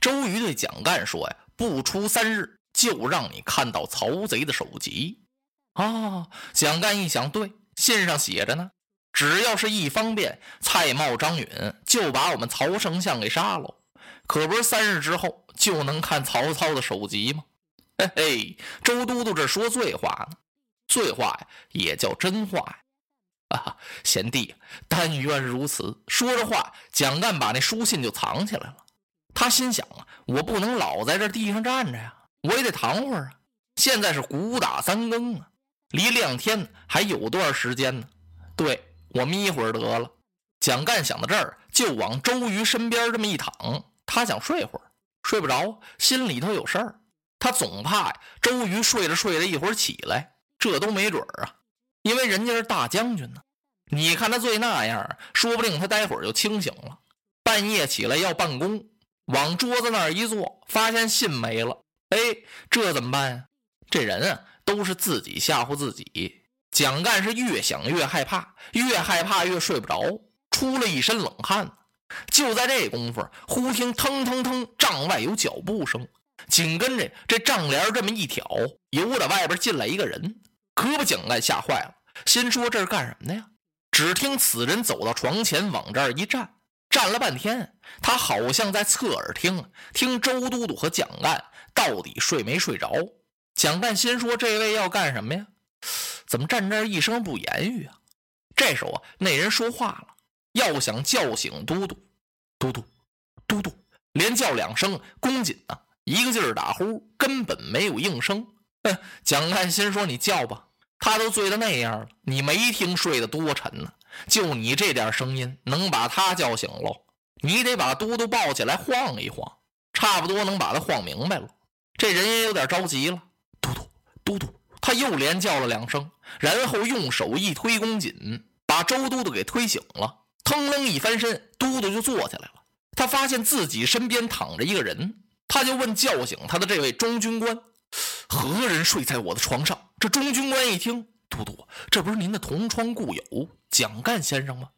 周瑜对蒋干说呀：“不出三日，就让你看到曹贼的首级。”啊！蒋干一想，对，信上写着呢，只要是一方便，蔡瑁、张允就把我们曹丞相给杀了，可不是三日之后就能看曹操的首级吗？嘿嘿，周都督这说醉话呢，醉话呀也叫真话呀！啊，贤弟，但愿如此。说着话，蒋干把那书信就藏起来了。他心想啊，我不能老在这地上站着呀，我也得躺会儿啊。现在是鼓打三更啊。离亮天还有段时间呢，对我眯一会儿得了。蒋干想到这儿，就往周瑜身边这么一躺，他想睡会儿，睡不着，心里头有事儿。他总怕，周瑜睡着睡着一会儿起来，这都没准儿啊，因为人家是大将军呢。你看他醉那样，说不定他待会儿就清醒了。半夜起来要办公，往桌子那儿一坐，发现信没了，哎，这怎么办呀？这人啊。都是自己吓唬自己。蒋干是越想越害怕，越害怕越睡不着，出了一身冷汗。就在这功夫，忽听腾腾腾，帐外有脚步声，紧跟着这帐帘这么一挑，由着外边进来一个人，可把蒋干吓坏了，心说这是干什么的呀？只听此人走到床前，往这儿一站，站了半天，他好像在侧耳听，听周都督和蒋干到底睡没睡着。蒋干心说：“这位要干什么呀？怎么站这儿一声不言语啊？”这时候啊，那人说话了：“要想叫醒都督，都督，都督，连叫两声，公瑾啊，一个劲儿打呼，根本没有应声。”哼！蒋干心说：“你叫吧，他都醉得那样了，你没听睡得多沉呢？就你这点声音，能把他叫醒喽？你得把都督抱起来晃一晃，差不多能把他晃明白了。”这人也有点着急了。都督，都督，他又连叫了两声，然后用手一推弓紧，把周都督给推醒了。腾楞一翻身，都督就坐起来了。他发现自己身边躺着一个人，他就问叫醒他的这位中军官：“何人睡在我的床上？”这中军官一听，都督，这不是您的同窗故友蒋干先生吗？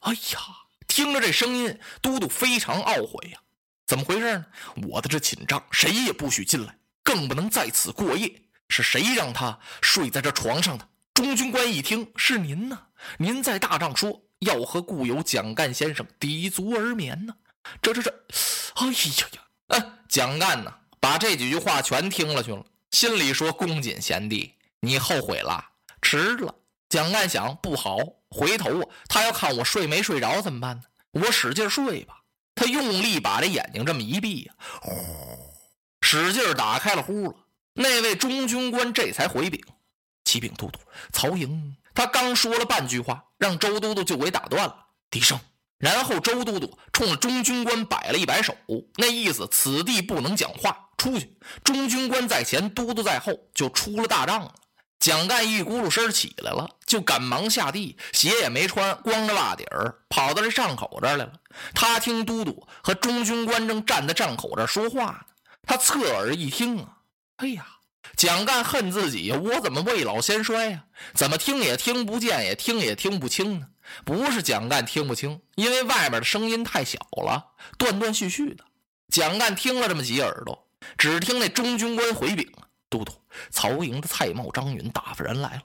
哎呀，听着这声音，都督非常懊悔呀。怎么回事呢？我的这寝帐谁也不许进来。更不能在此过夜。是谁让他睡在这床上的？中军官一听，是您呢。您在大帐说要和故友蒋干先生抵足而眠呢。这这这，哎呀呀！嗯，蒋干呢，把这几句话全听了去了，心里说：“恭谨贤弟，你后悔了，迟了。”蒋干想：不好，回头他要看我睡没睡着怎么办呢？我使劲睡吧。他用力把这眼睛这么一闭呀，呼。使劲打开了呼了，那位中军官这才回禀：“启禀都督，曹营。”他刚说了半句话，让周都督就给打断了。低声。然后周都督冲着中军官摆了一摆手，那意思此地不能讲话，出去。中军官在前，都督在后，就出了大帐了。蒋干一咕噜声起来了，就赶忙下地，鞋也没穿，光着袜底儿跑到这帐口这儿来了。他听都督和中军官正站在帐口这儿说话呢。他侧耳一听啊，哎呀，蒋干恨自己！我怎么未老先衰呀？怎么听也听不见，也听也听不清呢？不是蒋干听不清，因为外面的声音太小了，断断续续的。蒋干听了这么几耳朵，只听那中军官回禀：“都督，曹营的蔡瑁、张允打发人来了。”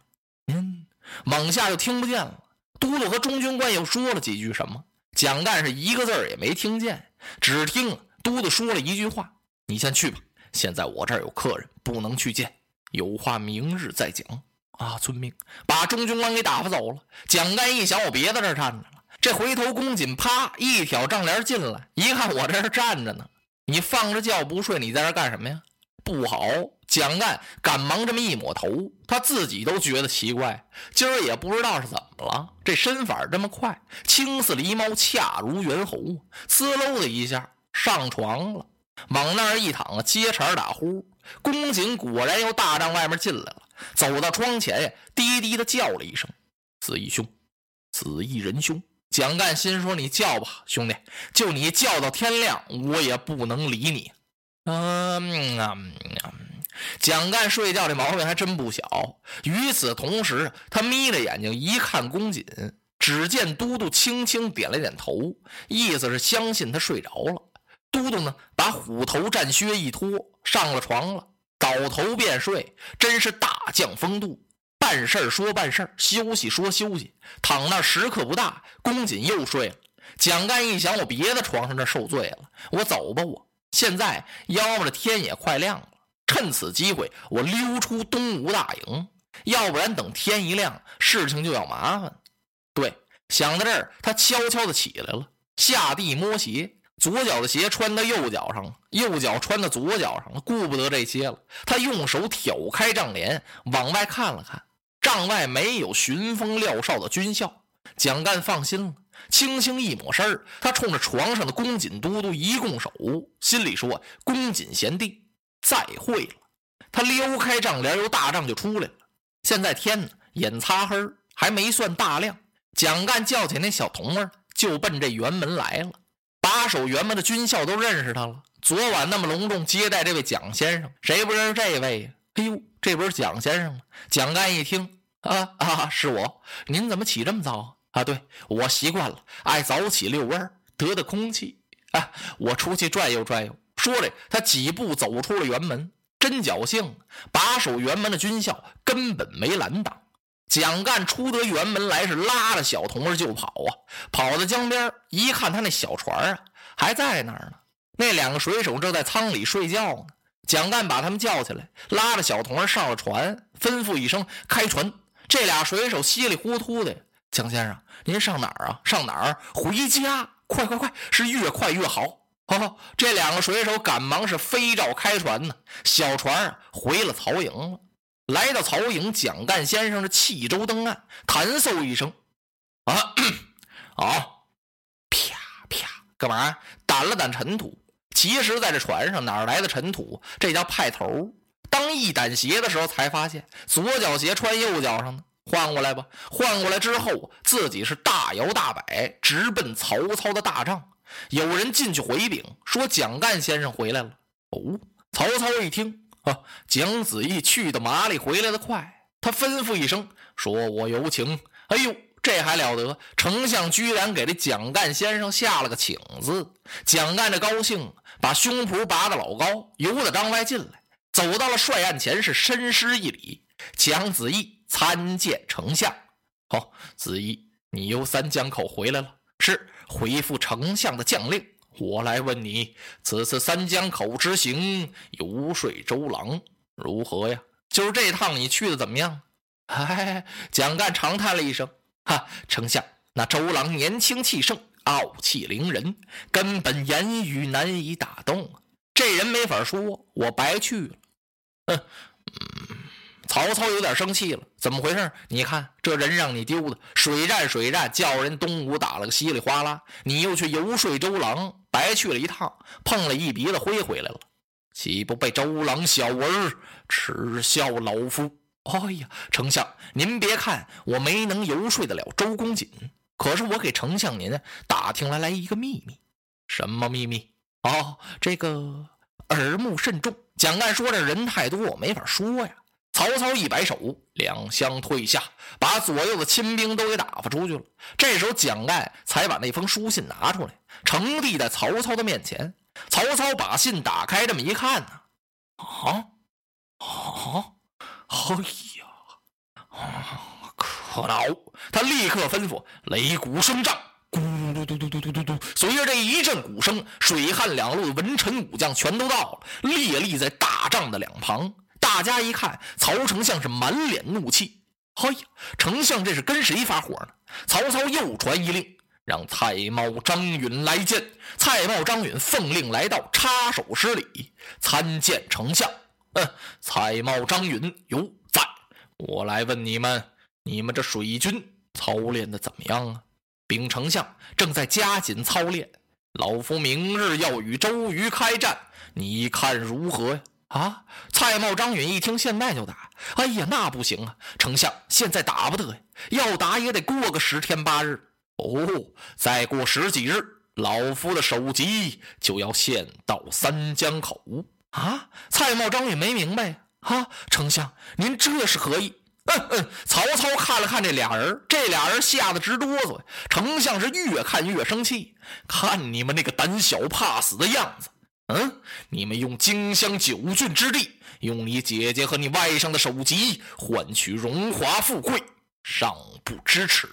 嗯，往下就听不见了。都督和中军官又说了几句什么？蒋干是一个字儿也没听见，只听都督说了一句话。你先去吧，现在我这儿有客人，不能去见，有话明日再讲。啊，遵命。把中军官给打发走了。蒋干一想，我别在这站着了，这回头公瑾，啪一挑帐帘进来，一看我这站着呢，你放着觉不睡，你在这干什么呀？不好！蒋干赶忙这么一抹头，他自己都觉得奇怪，今儿也不知道是怎么了，这身法这么快，青似狸猫，恰如猿猴，呲溜的一下上床了。往那儿一躺，接茬打呼。公瑾果然由大帐外面进来了，走到窗前呀，低低的叫了一声：“子义兄，子义仁兄。”蒋干心说：“你叫吧，兄弟，就你叫到天亮，我也不能理你。”嗯啊，蒋干睡觉这毛病还真不小。与此同时，他眯着眼睛一看公瑾，只见都督轻轻点了点头，意思是相信他睡着了。都督呢，把虎头战靴一脱，上了床了，倒头便睡，真是大将风度。办事说办事休息说休息，躺那时刻不大，公瑾又睡了。蒋干一想，我别的床上这受罪了，我走吧。我现在要么这天也快亮了，趁此机会我溜出东吴大营，要不然等天一亮，事情就要麻烦。对，想到这儿，他悄悄的起来了，下地摸鞋，左脚的鞋穿到右脚上了，右脚穿到左脚上了，顾不得这些了，他用手挑开帐帘，往外看了看。帐外没有巡风撂哨的军校，蒋干放心了，轻轻一抹身他冲着床上的公瑾都督一拱手，心里说：“公瑾贤弟，再会了。”他撩开帐帘，由大帐就出来了。现在天呢，眼擦黑，还没算大亮。蒋干叫起那小童儿，就奔这辕门来了。把守辕门的军校都认识他了。昨晚那么隆重接待这位蒋先生，谁不认识这位呀？哎呦，这不是蒋先生吗？蒋干一听。啊啊！是我，您怎么起这么早啊？对我习惯了，爱早起遛弯得得空气。啊，我出去转悠转悠。说着，他几步走出了辕门，真侥幸，把守辕门的军校根本没拦挡。蒋干出得辕门来，是拉着小童儿就跑啊！跑到江边一看，他那小船啊还在那儿呢。那两个水手正在舱里睡觉呢。蒋干把他们叫起来，拉着小童儿上了船，吩咐一声：“开船。”这俩水手稀里糊涂的，蒋先生，您上哪儿啊？上哪儿？回家！快快快，是越快越好。哦，这两个水手赶忙是飞照开船呢。小船，回了曹营了。来到曹营，蒋干先生是弃舟登岸，弹奏一声，啊，啊，啪啪，干嘛？掸了掸尘土。其实，在这船上哪来的尘土？这叫派头。当一掸鞋的时候，才发现左脚鞋穿右脚上呢。换过来吧，换过来之后，自己是大摇大摆直奔曹操的大帐。有人进去回禀说：“蒋干先生回来了。”哦，曹操一听啊，蒋子义去的麻利，回来的快。他吩咐一声说：“我有请。”哎呦，这还了得！丞相居然给这蒋干先生下了个请字。蒋干这高兴，把胸脯拔得老高，由得帐外进来。走到了帅案前，是深施一礼。蒋子义参见丞相。好，子义，你由三江口回来了，是回复丞相的将令。我来问你，此次三江口之行，游说周郎如何呀？就是这趟你去的怎么样？哎，蒋干长叹了一声：“哈，丞相，那周郎年轻气盛，傲气凌人，根本言语难以打动。这人没法说，我白去了。”哼，曹操有点生气了，怎么回事？你看这人让你丢的，水战水战，叫人东吴打了个稀里哗啦，你又去游说周郎，白去了一趟，碰了一鼻子灰回来了，岂不被周郎小儿耻笑老夫？哎呀，丞相，您别看我没能游说得了周公瑾，可是我给丞相您打听来来一个秘密，什么秘密？哦，这个耳目甚重。蒋干说：“这人太多，我没法说呀。”曹操一摆手，两相退下，把左右的亲兵都给打发出去了。这时候，蒋干才把那封书信拿出来，呈递在曹操的面前。曹操把信打开，这么一看呢，啊啊！哎呀，可恼！他立刻吩咐擂鼓声仗。咕嘟嘟嘟嘟嘟嘟嘟！随着这一阵鼓声，水旱两路的文臣武将全都到了，列立在大帐的两旁。大家一看，曹丞相是满脸怒气。嘿，丞相这是跟谁发火呢？曹操又传一令，让蔡瑁、张允来见。蔡瑁、张允奉令来到，插手施礼，参见丞相。嗯，蔡瑁、张允有在。我来问你们，你们这水军操练的怎么样啊？禀丞相，正在加紧操练。老夫明日要与周瑜开战，你看如何呀？啊！蔡瑁、张允一听，现在就打？哎呀，那不行啊！丞相，现在打不得呀，要打也得过个十天八日。哦，再过十几日，老夫的首级就要献到三江口啊！蔡瑁、张允没明白啊！丞相，您这是何意？嗯嗯，曹操看了看这俩人，这俩人吓得直哆嗦。丞相是越看越生气，看你们那个胆小怕死的样子。嗯，你们用荆襄九郡之地，用你姐姐和你外甥的首级换取荣华富贵，尚不知耻！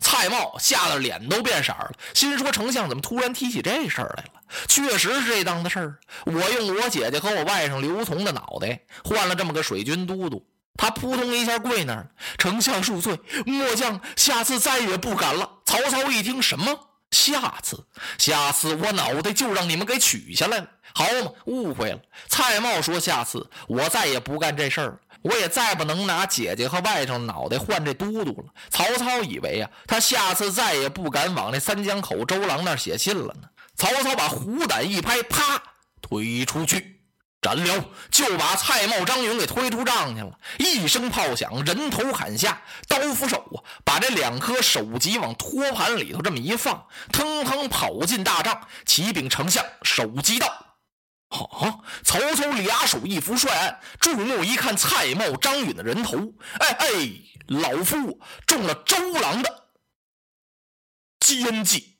蔡瑁吓得脸都变色了，心说：丞相怎么突然提起这事儿来了？确实是这档子事儿。我用我姐姐和我外甥刘琮的脑袋换了这么个水军都督。他扑通一下跪那儿，丞相恕罪，末将下次再也不敢了。曹操一听，什么下次？下次我脑袋就让你们给取下来了，好嘛？误会了。蔡瑁说：“下次我再也不干这事儿，我也再不能拿姐姐和外甥脑袋换这都督了。”曹操以为啊，他下次再也不敢往那三江口周郎那儿写信了呢。曹操把虎胆一拍，啪，推出去。斩了，就把蔡瑁、张允给推出帐去了。一声炮响，人头砍下，刀斧手啊，把这两颗首级往托盘里头这么一放，腾腾跑进大帐。启禀丞相，首级到。好，曹操俩手一扶帅案，注目一看，蔡瑁、张允的人头。哎哎，老夫中了周郎的奸计。